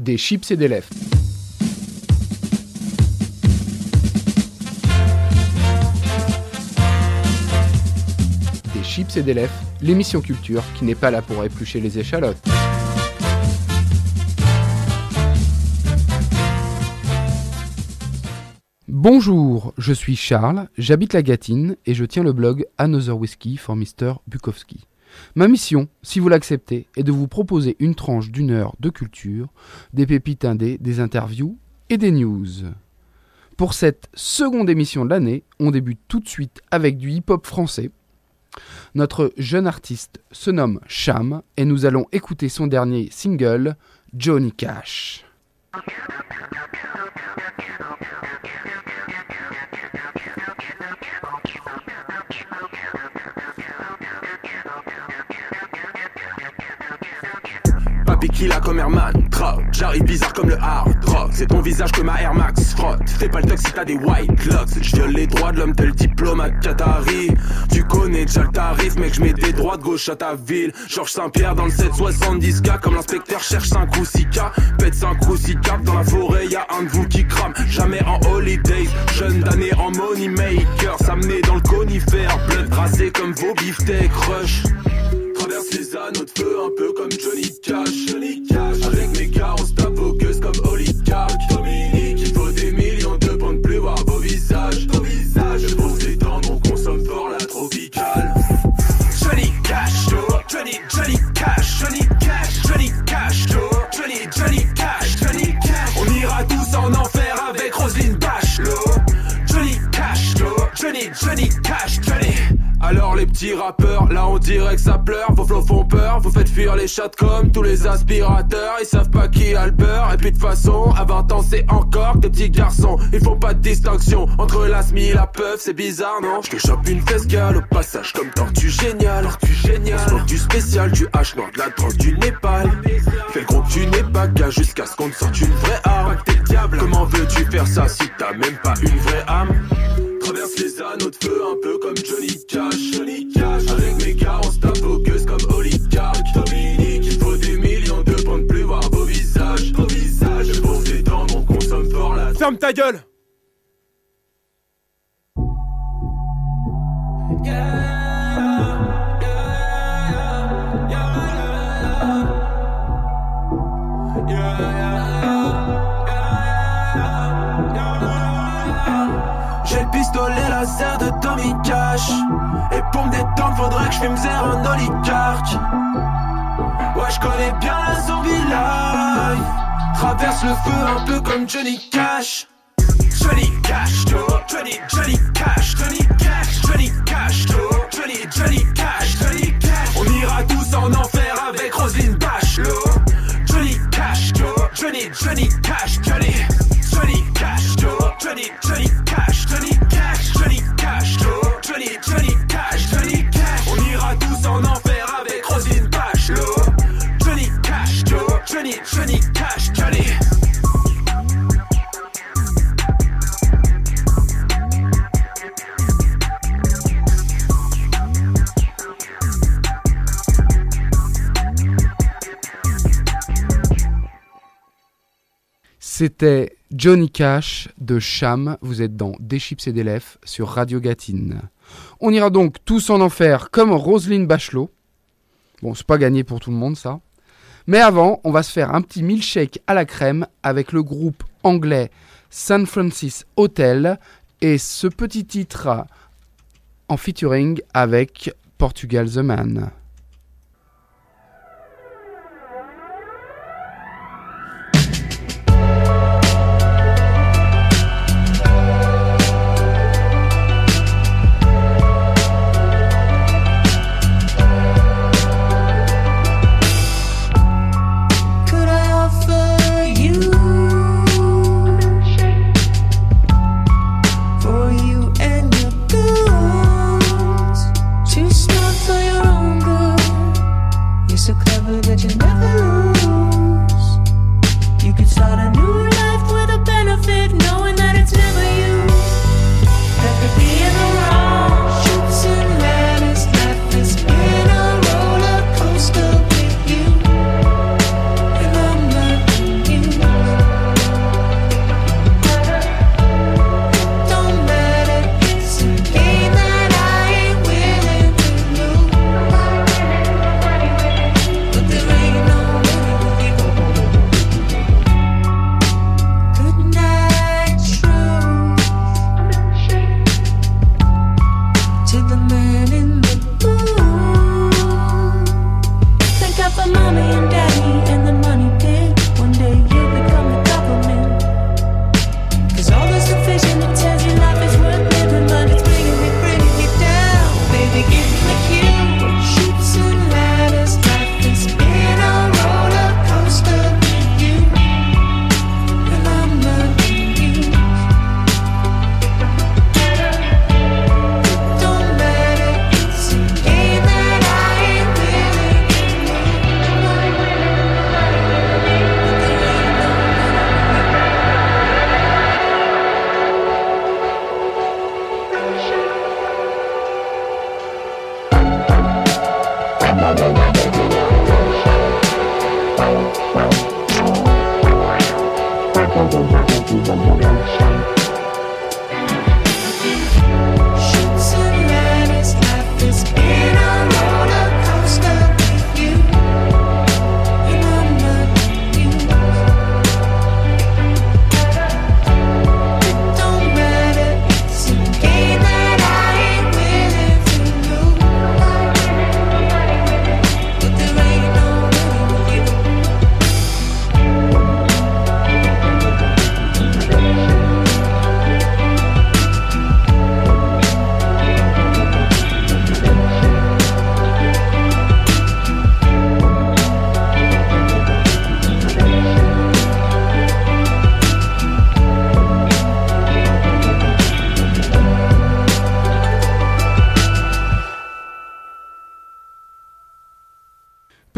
des chips et des lèvres. Des chips et des lèvres, l'émission culture qui n'est pas là pour éplucher les échalotes. Bonjour, je suis Charles, j'habite la Gâtine et je tiens le blog Another Whiskey for Mr. Bukowski. Ma mission, si vous l'acceptez, est de vous proposer une tranche d'une heure de culture, des pépites indées, des interviews et des news. Pour cette seconde émission de l'année, on débute tout de suite avec du hip-hop français. Notre jeune artiste se nomme Cham et nous allons écouter son dernier single, Johnny Cash. Killa comme Herman, drop, j'arrive bizarre comme le hard rock. C'est ton visage que ma Air Max frotte. Fais pas le tox si t'as des white locks. Je les droits de l'homme tel diplomate Qatari. Tu connais déjà le tarif, mec, je mets des droits de gauche à ta ville. Georges Saint-Pierre dans le 770K, comme l'inspecteur cherche 5 ou 6K. Pète 5 ou 6 cap dans la forêt, y a un de vous qui crame. Jamais en holidays, jeune d'année en money maker. Ça dans le conifère, blood brassé comme vos beefsteaks rush les anneaux de feu un peu comme Johnny Cash. Johnny Cash. Avec mes gars, on se tape aux gueuses comme oligarque. Dominique, il faut des millions de points de plus voir vos visages. Vos visages, je pose des dents, on consomme fort la tropicale. Johnny Cash, Johnny, Johnny Cash, Johnny Cash, Johnny Cash, Johnny, Johnny Cash, Johnny Cash. On ira tous en enfer avec Roselyne Johnny, Cash, Johnny. Alors les petits rappeurs, là on dirait que ça pleure, vos flots font peur, vous faites fuir les chats comme tous les aspirateurs, ils savent pas qui a le beurre, et puis de façon, à 20 ans c'est encore des petits garçons, ils font pas de distinction entre la SMI et la peuf, c'est bizarre non? Je te chope une fescale au passage comme tortue génial, tortue génial, du spécial, du H noir, de la drogue, du Népal, fais le tu n'es pas gars jusqu'à ce qu'on te sorte une vraie arme, comment veux-tu faire ça si t'as même pas une vraie âme? Traverse les anneaux de feu un peu comme Johnny Cash. Johnny Cash. Avec mes gars, on se tape aux gueuses comme oligarque. Dominique, il faut des millions de points de plus voir vos visages. Vos visages, pour des dents, on consomme fort la. Ferme ta gueule! pistolet Et pour me détendre, faudrait que je fume un oligarque. Ouais, je connais bien la zombie life. Traverse le feu un peu comme Johnny Cash. Johnny Cash, Johnny, Johnny Cash, Johnny Cash, Johnny Cash, Johnny, Johnny Cash, Johnny Cash. On ira tous en enfer avec Roselyne Bachelot. Johnny Cash, Johnny, Johnny Cash, Johnny, Johnny Cash, Johnny, Johnny C'était Johnny Cash de Cham. Vous êtes dans Des chips et des lèvres sur Radio Gatine. On ira donc tous en enfer comme Roselyne Bachelot. Bon, c'est pas gagné pour tout le monde ça. Mais avant, on va se faire un petit milkshake à la crème avec le groupe anglais San Francisco Hotel et ce petit titre en featuring avec Portugal the Man.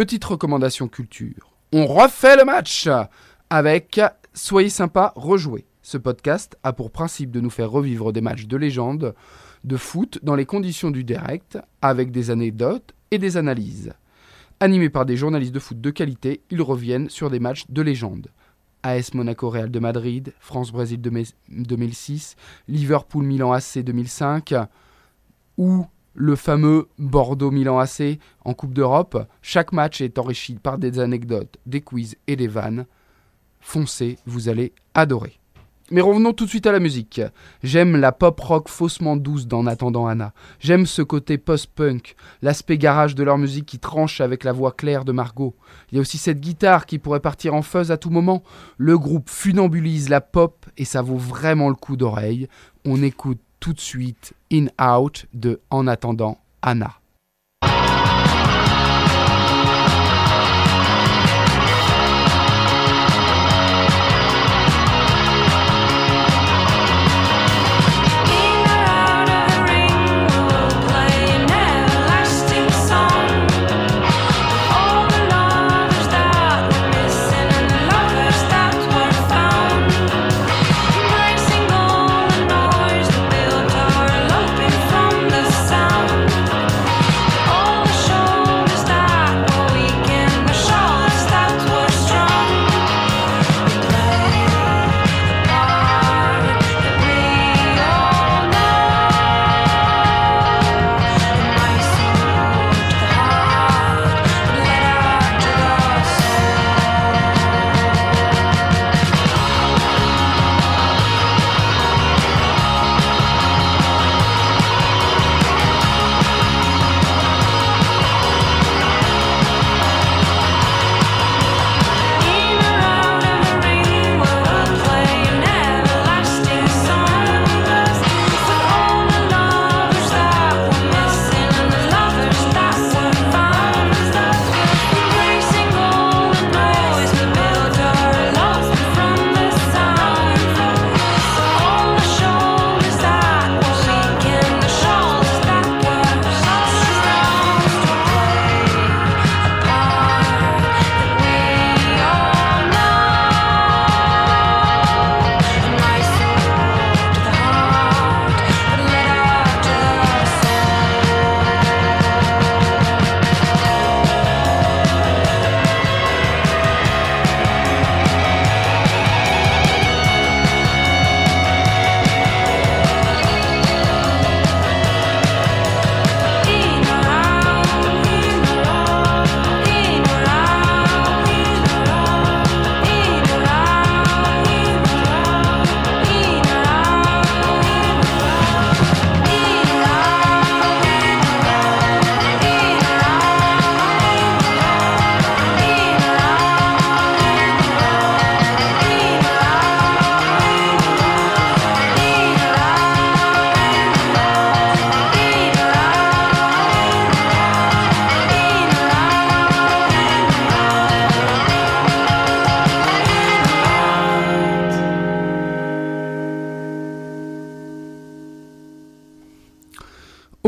Petite recommandation culture. On refait le match avec Soyez sympa, rejouez. Ce podcast a pour principe de nous faire revivre des matchs de légende de foot dans les conditions du direct, avec des anecdotes et des analyses. Animés par des journalistes de foot de qualité, ils reviennent sur des matchs de légende. AS Monaco Real de Madrid, France-Brésil 2006, Liverpool-Milan AC 2005, ou le fameux Bordeaux-Milan AC en Coupe d'Europe. Chaque match est enrichi par des anecdotes, des quiz et des vannes. Foncez, vous allez adorer. Mais revenons tout de suite à la musique. J'aime la pop rock faussement douce d'En attendant Anna. J'aime ce côté post-punk, l'aspect garage de leur musique qui tranche avec la voix claire de Margot. Il y a aussi cette guitare qui pourrait partir en fuzz à tout moment. Le groupe funambulise la pop et ça vaut vraiment le coup d'oreille. On écoute tout de suite In Out de En attendant Anna.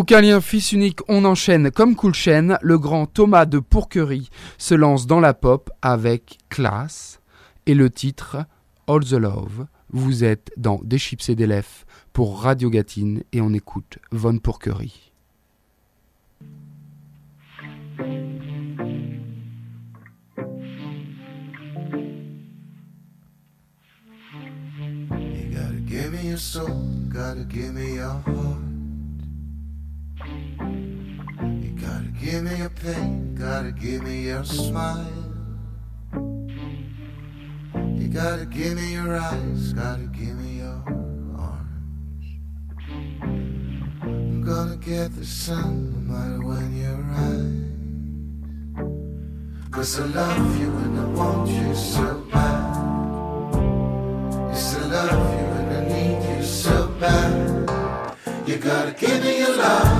Aucun lien fils unique, on enchaîne comme Cool Chain. Le grand Thomas de Pourquerie se lance dans la pop avec classe et le titre All the Love. Vous êtes dans Des chips et des lèvres pour Radio Gatine et on écoute Von Pourquerie. Pain, gotta give me your smile. You gotta give me your eyes, gotta give me your arms. I'm gonna get the sun no matter when you rise. Cause I love you and I want you so bad. Yes, I love you and I need you so bad. You gotta give me your love.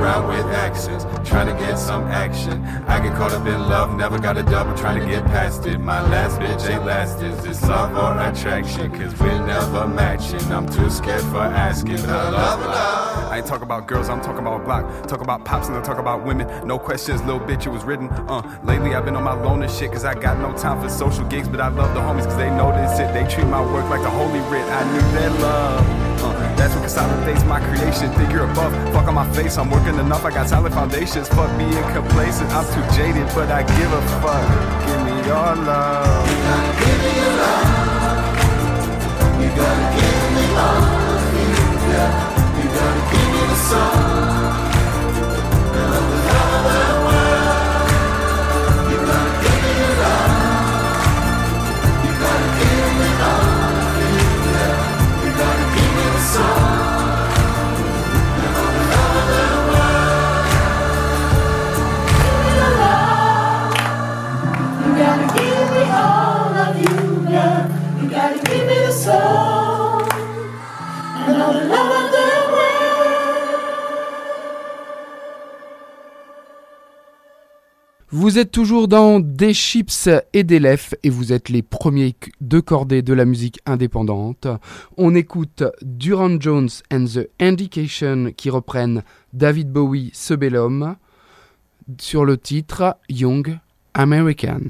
Around with axes, trying to get some action. I get caught up in love, never got a double, trying to get past it. My last bitch ain't last, is this love or attraction? Cause we're never matching, I'm too scared for asking. Love, love, love. I ain't talk about girls, I'm talking about block. Talk about pops and I talk about women. No questions, little bitch, it was written. Uh, lately I've been on my loner shit, cause I got no time for social gigs, but I love the homies cause they know this it. They treat my work like the holy writ. I knew that love. Uh, that's what consolidates my creation. Think you're above, fuck on my face. I'm working enough, I got solid foundations. Fuck being complacent, I'm too jaded, but I give a fuck. Give me your love. You gotta give me your love. You gotta give me all of you, yeah. You gotta give me the soul Vous êtes toujours dans Des Chips et des Lefs et vous êtes les premiers deux cordés de la musique indépendante. On écoute Durand Jones and the Indication qui reprennent David Bowie, ce bel homme, sur le titre Young American.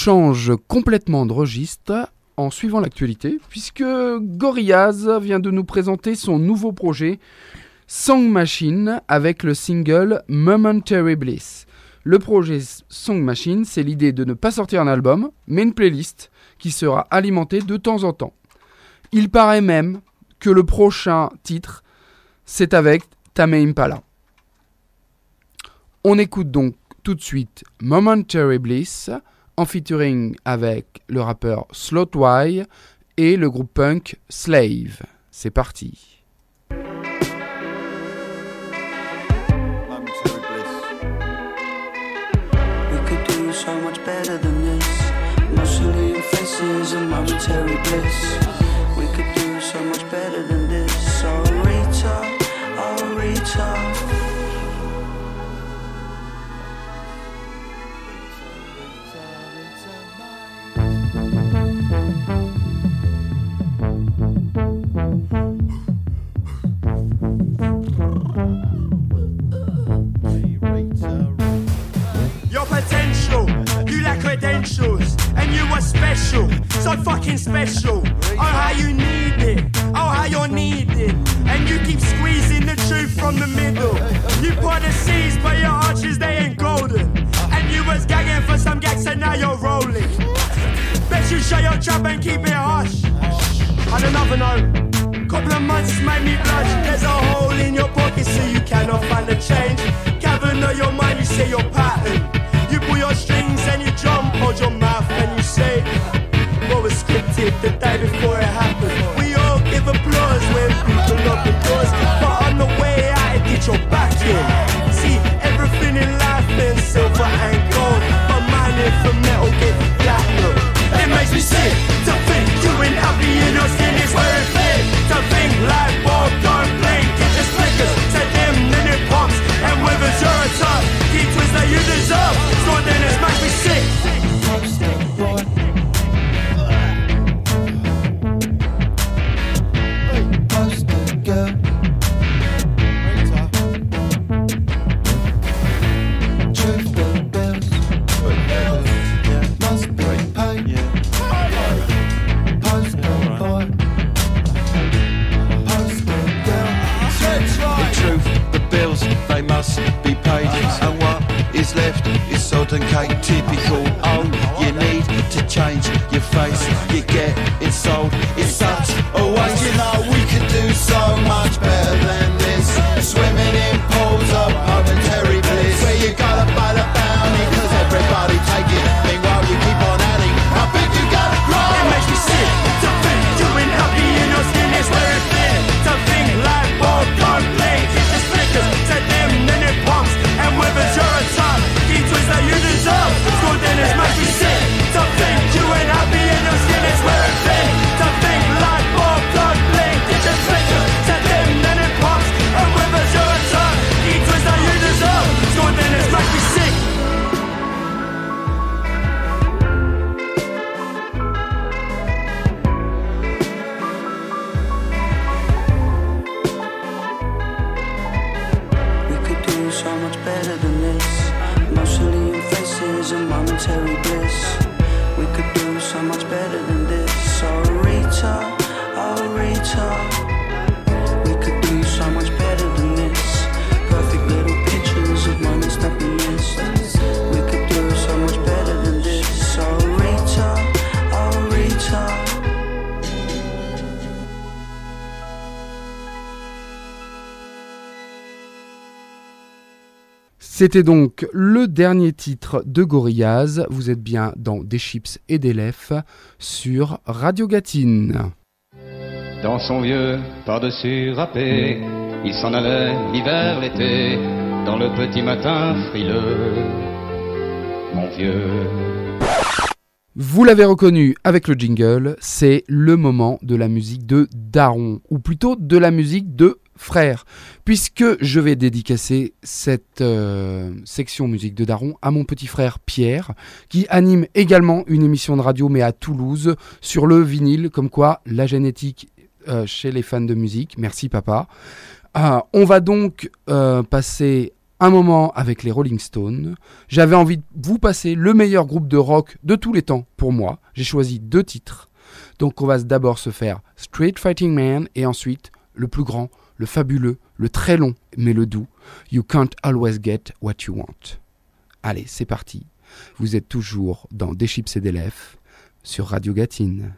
Change complètement de registre en suivant l'actualité, puisque Gorillaz vient de nous présenter son nouveau projet Song Machine avec le single Momentary Bliss. Le projet Song Machine, c'est l'idée de ne pas sortir un album, mais une playlist qui sera alimentée de temps en temps. Il paraît même que le prochain titre, c'est avec Tame Impala. On écoute donc tout de suite Momentary Bliss en featuring avec le rappeur Slotwhy et le groupe punk Slave. C'est parti. We could do so much better than this. Mostly in faces and momentary bliss. Credentials, and you are special, so fucking special. Oh, how you need it, oh, how you're needed, and you keep squeezing the truth from the middle. You put the seeds, but your arches they ain't golden, and you was gagging for some gags, and now you're rolling. Bet you shut your trap and keep it hush. On another note, couple of months made me blush. There's a hole in your pocket, so you cannot find the change. Of your mind, you say your pattern. You pull your strings and you say what was scripted the day before it happened. Sodden cake typical. Oh, you need to change your face. You get it sold. It's such a waste. You know, C'était donc le dernier titre de Gorillaz. Vous êtes bien dans Des Chips et des Lefs sur Radio Gatine. Dans son vieux par-dessus râpé, il s'en allait l'hiver, l'été, dans le petit matin frileux. Mon vieux. Vous l'avez reconnu avec le jingle, c'est le moment de la musique de Daron, ou plutôt de la musique de frère, puisque je vais dédicacer cette euh, section musique de Daron à mon petit frère Pierre, qui anime également une émission de radio, mais à Toulouse, sur le vinyle, comme quoi la génétique euh, chez les fans de musique. Merci papa. Euh, on va donc passer un moment avec les Rolling Stones. J'avais envie de vous passer le meilleur groupe de rock de tous les temps pour moi. J'ai choisi deux titres. Donc on va d'abord se faire Street Fighting Man et ensuite le plus grand le fabuleux, le très long, mais le doux. You can't always get what you want. Allez, c'est parti. Vous êtes toujours dans Des chips et des lèvres sur Radio Gatine.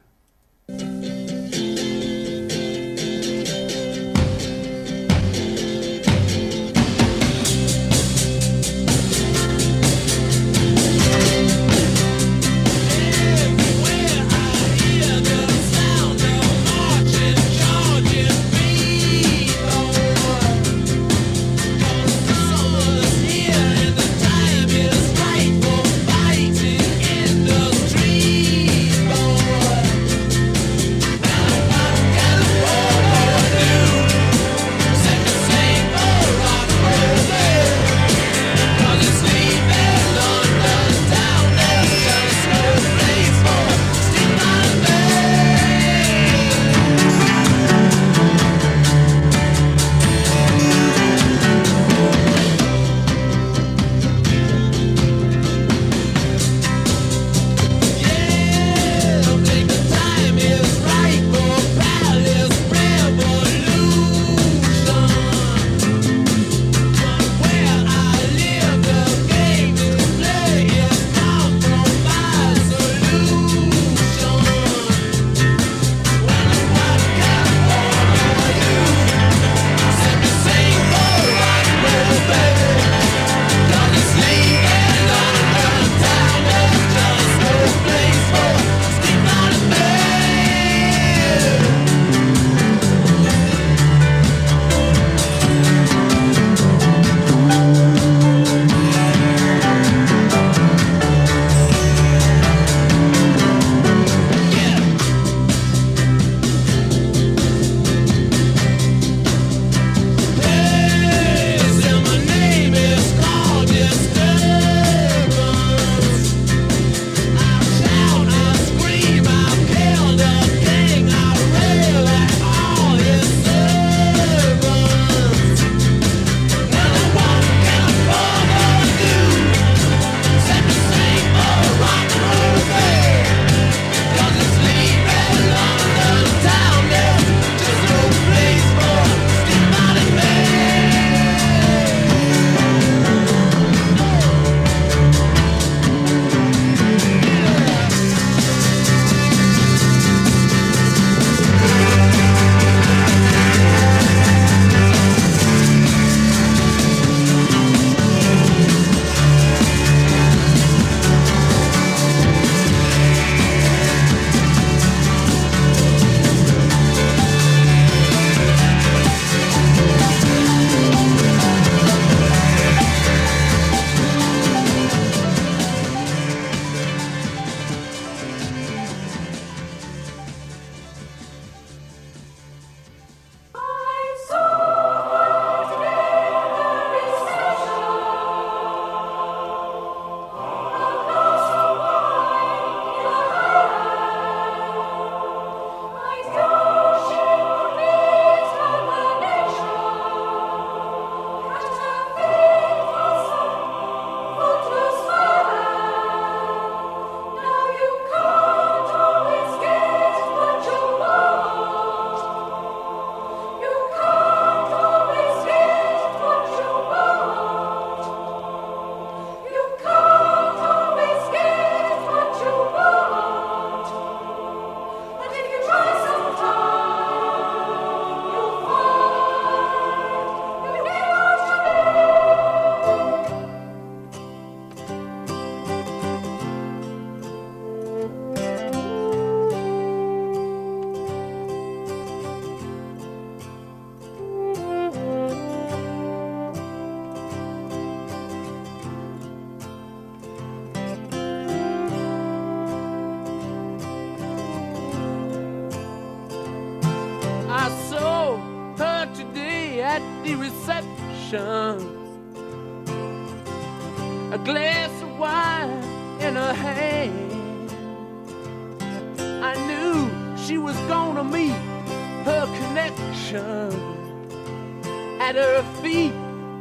ocean. At her feet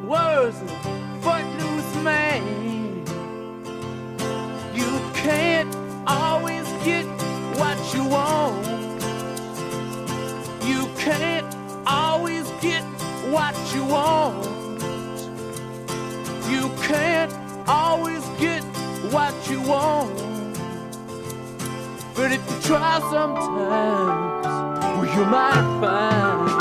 was a footloose man. You can't always get what you want. You can't always get what you want. You can't always get what you want. But if you try sometimes, well, you might find.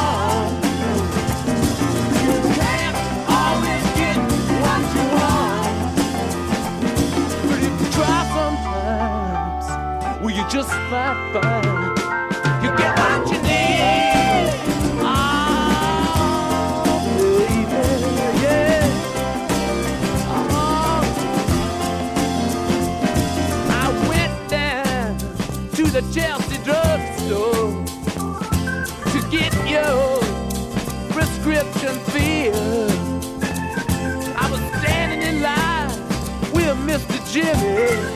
just might find you get what you need. Oh, baby, yeah. Oh. I went down to the Chelsea drugstore to get your prescription filled. I was standing in line with Mr. Jimmy.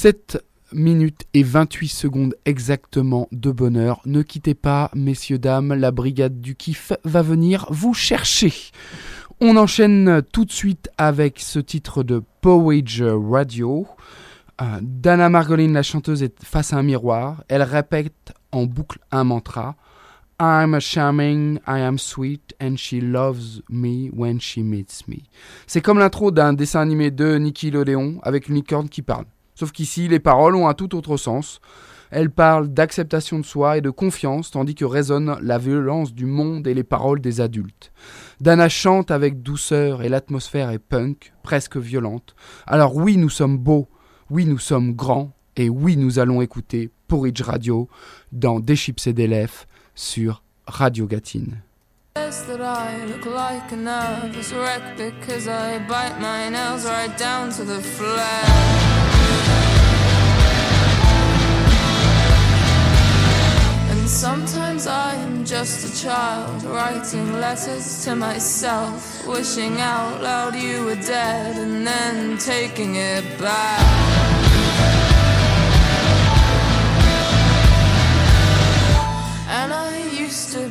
7 minutes et 28 secondes exactement de bonheur. Ne quittez pas, messieurs, dames, la brigade du kiff va venir vous chercher. On enchaîne tout de suite avec ce titre de Powage Radio. Euh, Dana Margolin, la chanteuse, est face à un miroir. Elle répète en boucle un mantra. I'm charming, I am sweet, and she loves me when she meets me. C'est comme l'intro d'un dessin animé de Nickelodeon avec une licorne qui parle. Sauf qu'ici, les paroles ont un tout autre sens. Elle parle d'acceptation de soi et de confiance, tandis que résonne la violence du monde et les paroles des adultes. Dana chante avec douceur et l'atmosphère est punk, presque violente. Alors oui, nous sommes beaux, oui, nous sommes grands, et oui, nous allons écouter Porridge Radio dans Des chips et des sur Radio Gatine. Just a child writing letters to myself, wishing out loud you were dead and then taking it back. And I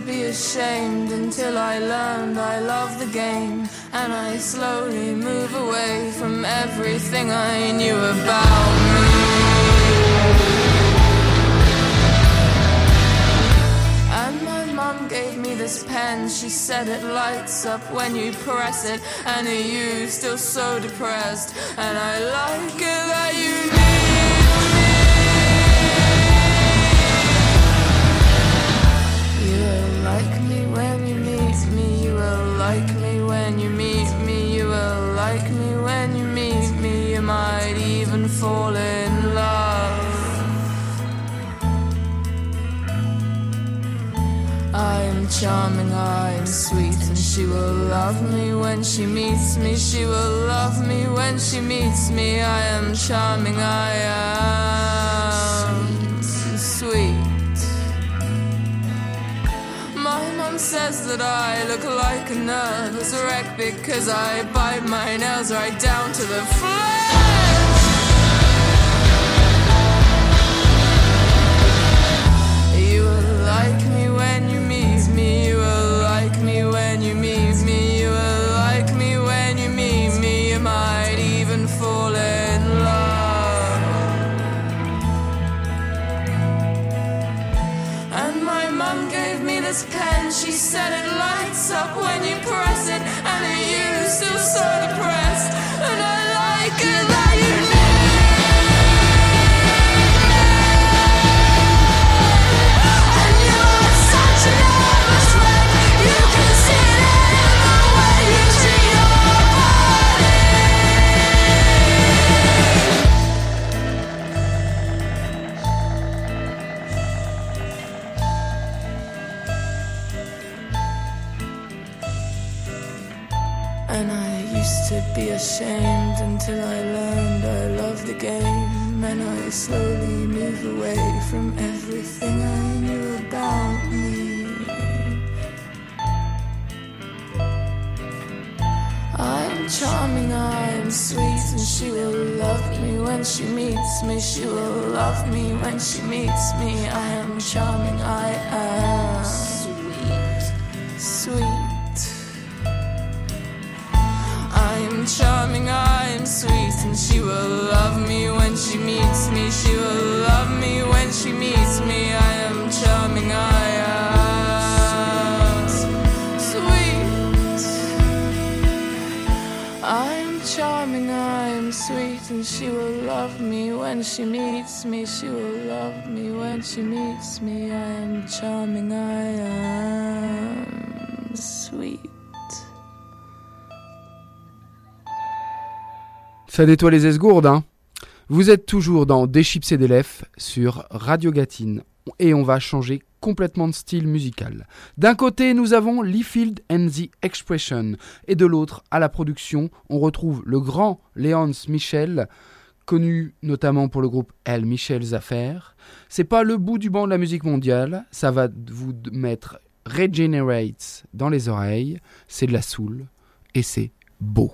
be ashamed until I learned I love the game. And I slowly move away from everything I knew about me. And my mom gave me this pen. She said it lights up when you press it. And are you still so depressed? And I like it that you Charming, I'm sweet, and she will love me when she meets me. She will love me when she meets me. I am charming, I am sweet. My mom says that I look like a nervous wreck because I bite my nails right down to the flesh. This pen. She said it lights up when you press it. And you still so depressed? And I slowly move away from everything I knew about me. I'm charming, I'm sweet, and she will love me when she meets me. She will love me when she meets me. I am charming, I am sweet, sweet. Charming, I'm sweet, and she will love me when she meets me. She will love me when she meets me. I am charming, I am sweet. I'm charming, I'm sweet, and she will love me when she meets me. She will love me when she meets me. I am charming, I am sweet. Ça nettoie les esgourdes, hein Vous êtes toujours dans Des chips et des lèvres sur Radio Gatine et on va changer complètement de style musical. D'un côté, nous avons Lee Field and the Expression et de l'autre, à la production, on retrouve le grand Léonce Michel, connu notamment pour le groupe El Michel's Affaires. C'est pas le bout du banc de la musique mondiale, ça va vous mettre Regenerates dans les oreilles, c'est de la soul et c'est beau.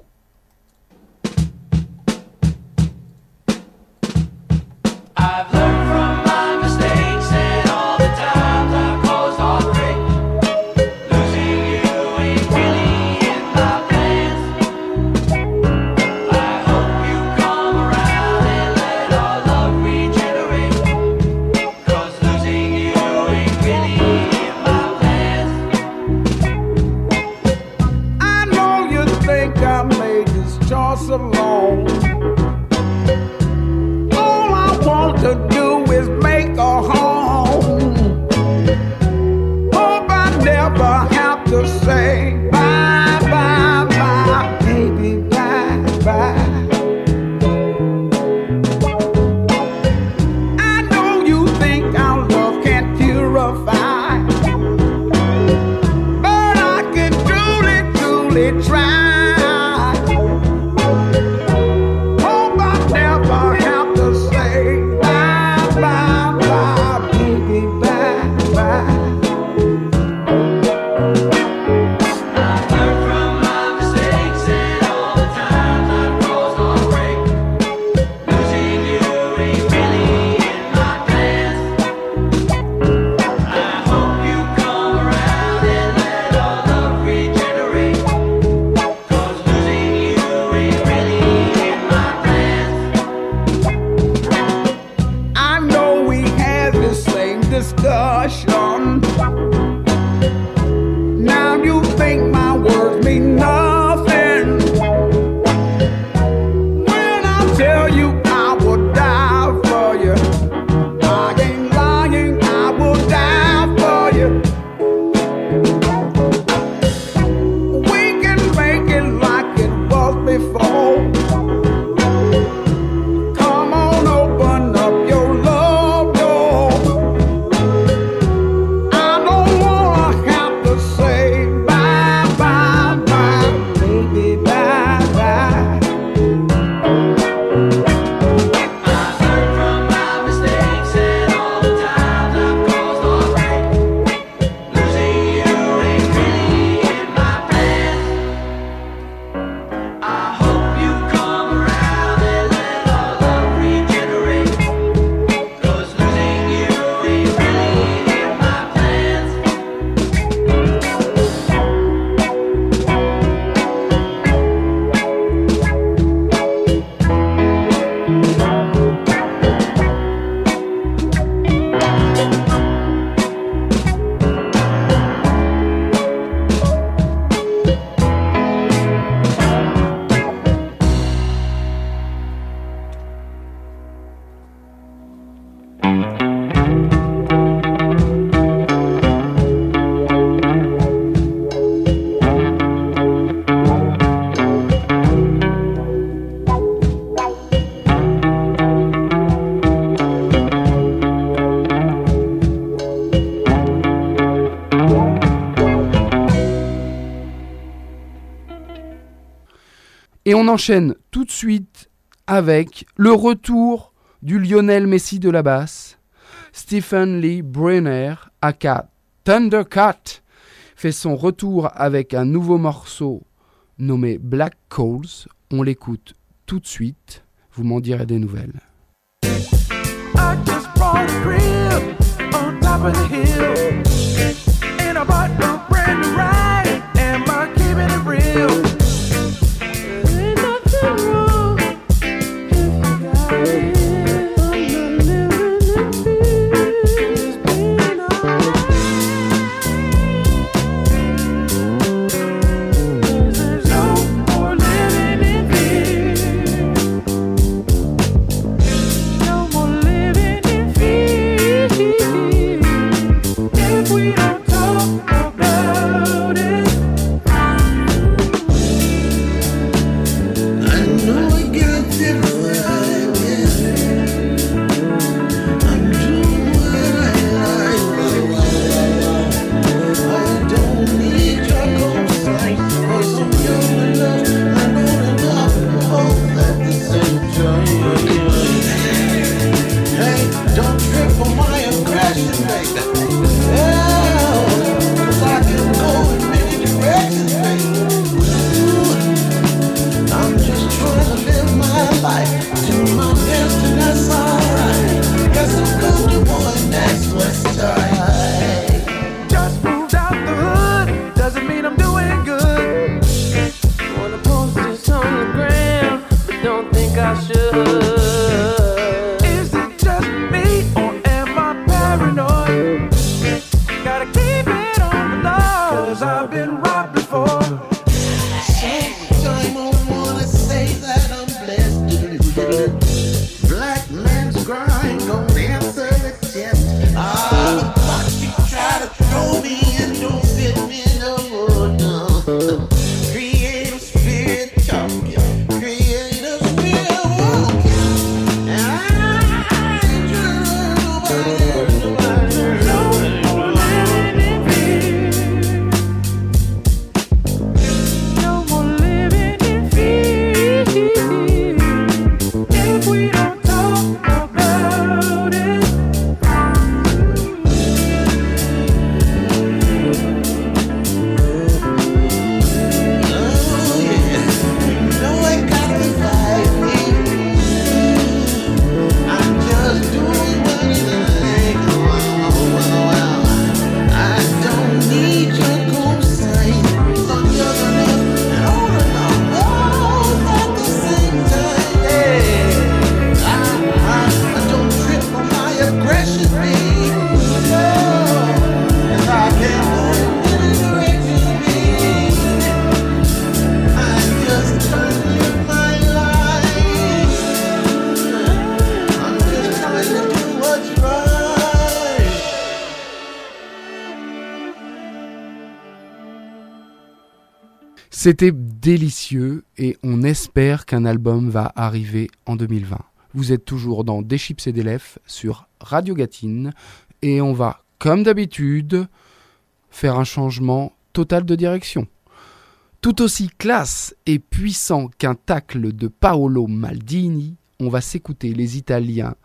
Enchaîne tout de suite avec le retour du Lionel Messi de la basse. Stephen Lee Brenner, aka Thundercat, fait son retour avec un nouveau morceau nommé Black Coals. On l'écoute tout de suite. Vous m'en direz des nouvelles. we don't C'était délicieux et on espère qu'un album va arriver en 2020. Vous êtes toujours dans Des chips et des sur Radio Gatine et on va, comme d'habitude, faire un changement total de direction. Tout aussi classe et puissant qu'un tacle de Paolo Maldini, on va s'écouter les Italiens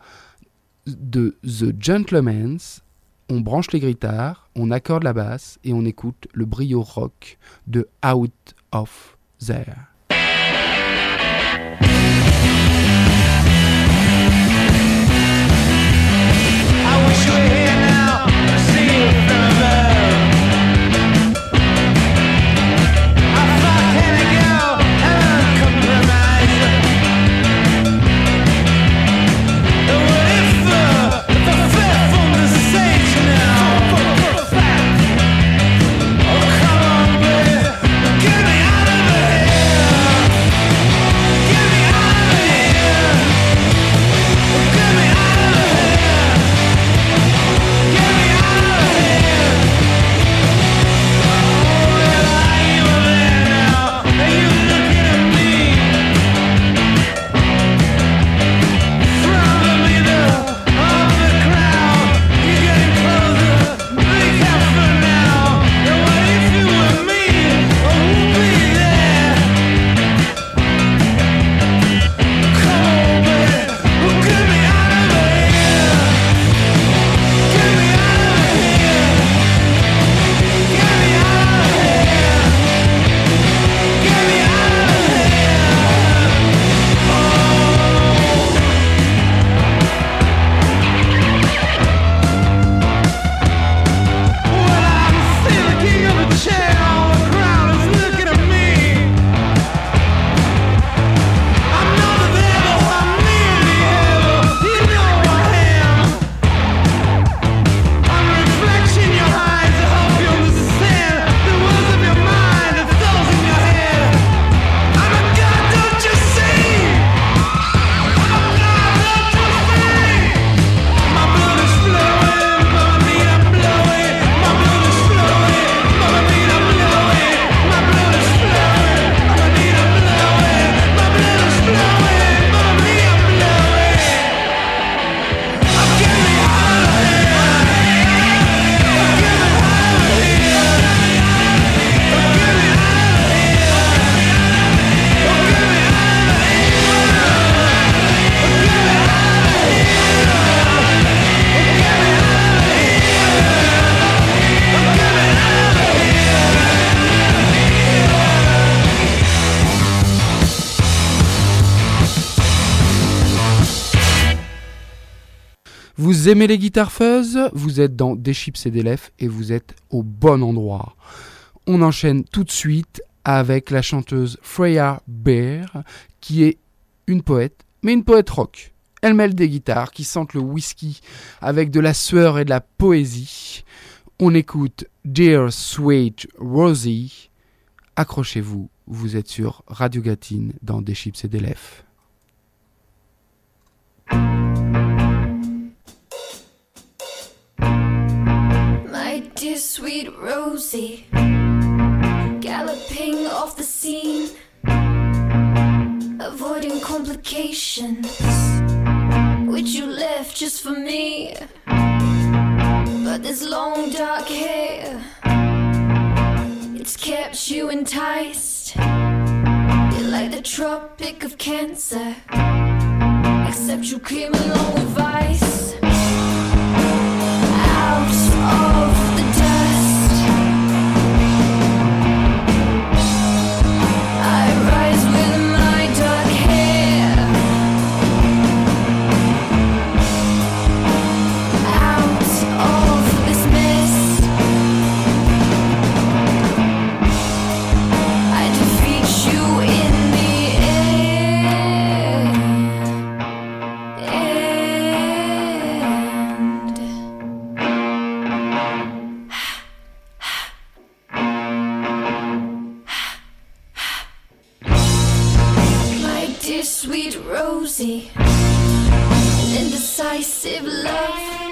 de The Gentlemen's. On branche les guitares, on accorde la basse et on écoute le brio rock de Out of There. I wish Vous aimez les guitares fuzz? Vous êtes dans Des chips et des lèvres et vous êtes au bon endroit. On enchaîne tout de suite avec la chanteuse Freya Bear, qui est une poète, mais une poète rock. Elle mêle des guitares qui sentent le whisky avec de la sueur et de la poésie. On écoute Dear Sweet Rosie. Accrochez-vous, vous êtes sur Radio Gatine dans Des chips et des lèvres. Sweet Rosie, galloping off the scene, avoiding complications, which you left just for me. But this long dark hair, it's kept you enticed. You're like the Tropic of Cancer, except you came along with vice. Out of sweet Rosie, indecisive love.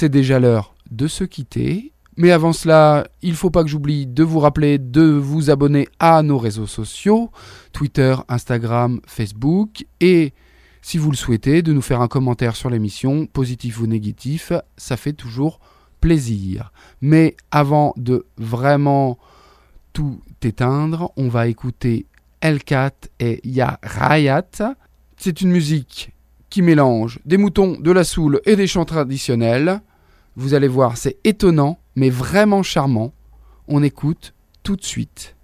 C'est déjà l'heure de se quitter. Mais avant cela, il faut pas que j'oublie de vous rappeler de vous abonner à nos réseaux sociaux, Twitter, Instagram, Facebook, et si vous le souhaitez, de nous faire un commentaire sur l'émission, positif ou négatif, ça fait toujours plaisir. Mais avant de vraiment tout éteindre, on va écouter L4 et Ya Rayat. C'est une musique qui mélange des moutons, de la soul et des chants traditionnels. Vous allez voir, c'est étonnant, mais vraiment charmant. On écoute tout de suite.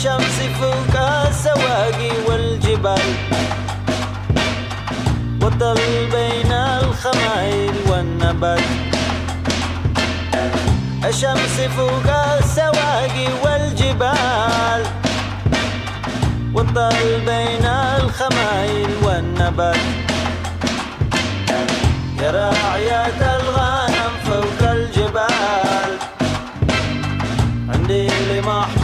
الشمس فوق السواقي والجبال وطل بين الخمايل والنبات. الشمس فوق السواقي والجبال وطل بين الخمايل والنبات. يا راعية الغنم فوق الجبال. عندي لمحمد